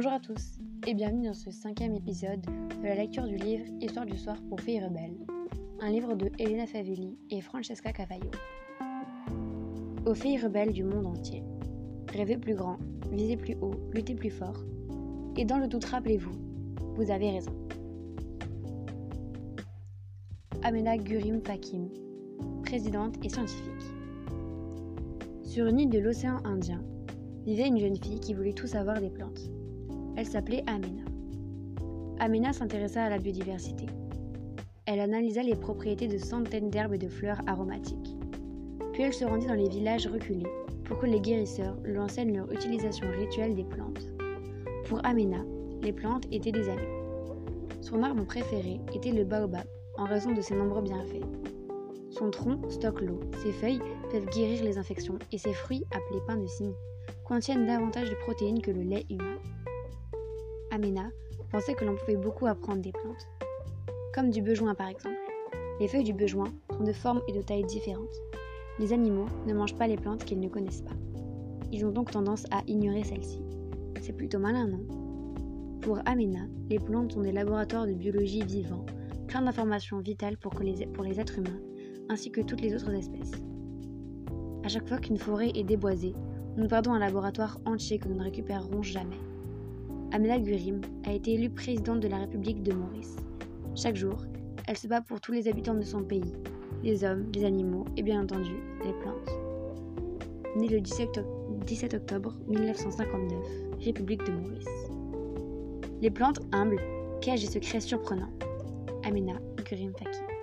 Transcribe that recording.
Bonjour à tous et bienvenue dans ce cinquième épisode de la lecture du livre Histoire du soir pour filles rebelles, un livre de Elena Favelli et Francesca Cavallo. Aux filles rebelles du monde entier, rêvez plus grand, visez plus haut, luttez plus fort, et dans le doute rappelez-vous, vous avez raison. Amena Gurim Fakim, présidente et scientifique. Sur une île de l'océan Indien, vivait une jeune fille qui voulait tout savoir des plantes. Elle s'appelait Amena. Amena s'intéressa à la biodiversité. Elle analysa les propriétés de centaines d'herbes et de fleurs aromatiques. Puis elle se rendit dans les villages reculés pour que les guérisseurs lui enseignent leur utilisation rituelle des plantes. Pour Amena, les plantes étaient des amis. Son arbre préféré était le baobab en raison de ses nombreux bienfaits. Son tronc stocke l'eau, ses feuilles peuvent guérir les infections et ses fruits, appelés pains de cygne, contiennent davantage de protéines que le lait humain. Amena pensait que l'on pouvait beaucoup apprendre des plantes, comme du bejoin par exemple. Les feuilles du bejoin sont de formes et de tailles différentes. Les animaux ne mangent pas les plantes qu'ils ne connaissent pas. Ils ont donc tendance à ignorer celles-ci. C'est plutôt malin, non? Pour Amena, les plantes sont des laboratoires de biologie vivants, plein d'informations vitales pour, les, pour les êtres humains, ainsi que toutes les autres espèces. À chaque fois qu'une forêt est déboisée, nous perdons un laboratoire entier que nous ne récupérerons jamais. Amela Gurim a été élue présidente de la République de Maurice. Chaque jour, elle se bat pour tous les habitants de son pays, les hommes, les animaux et bien entendu les plantes. Née le 17, 17 octobre 1959, République de Maurice. Les plantes humbles cachent des secrets surprenants. Amena Gurim Faki.